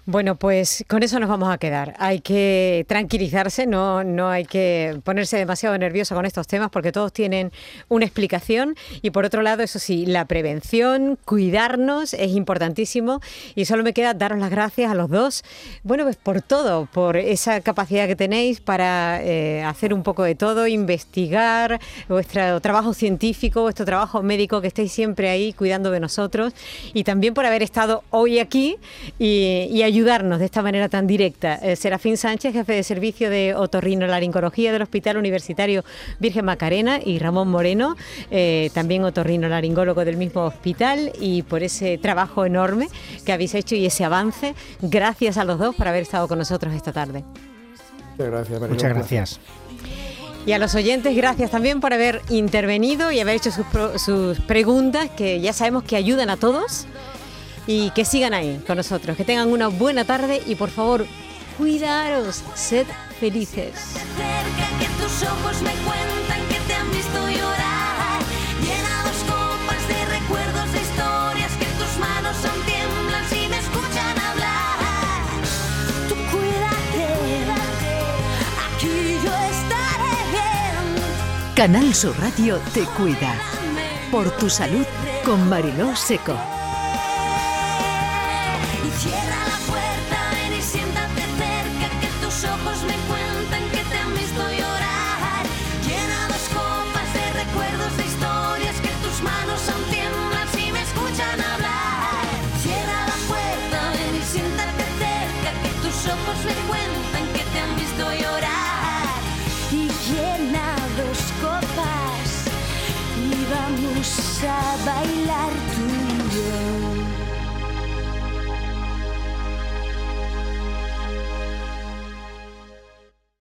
Speaker 1: Bueno, pues con eso nos vamos a quedar. Hay que tranquilizarse, no, no hay que ponerse demasiado nervioso con estos temas porque todos tienen una explicación. Y por otro lado, eso sí, la prevención, cuidarnos es importantísimo. Y solo me queda daros las gracias a los dos, bueno, pues por todo, por esa capacidad que tenéis para eh, hacer un poco de todo, investigar, vuestro trabajo científico, vuestro trabajo médico, que estéis siempre ahí cuidando de nosotros. Y también por haber estado hoy aquí y, y ayudarnos de esta manera tan directa. Eh, Serafín Sánchez, jefe de servicio de otorrino laringología del Hospital Universitario Virgen Macarena y Ramón Moreno, eh, también otorrino laringólogo del mismo hospital y por ese trabajo enorme que habéis hecho y ese avance. Gracias a los dos por haber estado con nosotros esta tarde.
Speaker 3: Muchas gracias. María.
Speaker 4: Muchas gracias.
Speaker 1: Y a los oyentes, gracias también por haber intervenido y haber hecho sus, sus preguntas que ya sabemos que ayudan a todos y que sigan ahí con nosotros, que tengan una buena tarde y por favor, cuidaros, sed felices.
Speaker 21: que tus ojos me cuentan que te han visto llorar, llenados copas de recuerdos, de historias que tus manos son tiemblan si me escuchan hablar. Tú cuídate, aquí yo estaré bien.
Speaker 13: Canal Sur Radio te cuida. Por tu salud con Mariló Seco.
Speaker 21: quiero.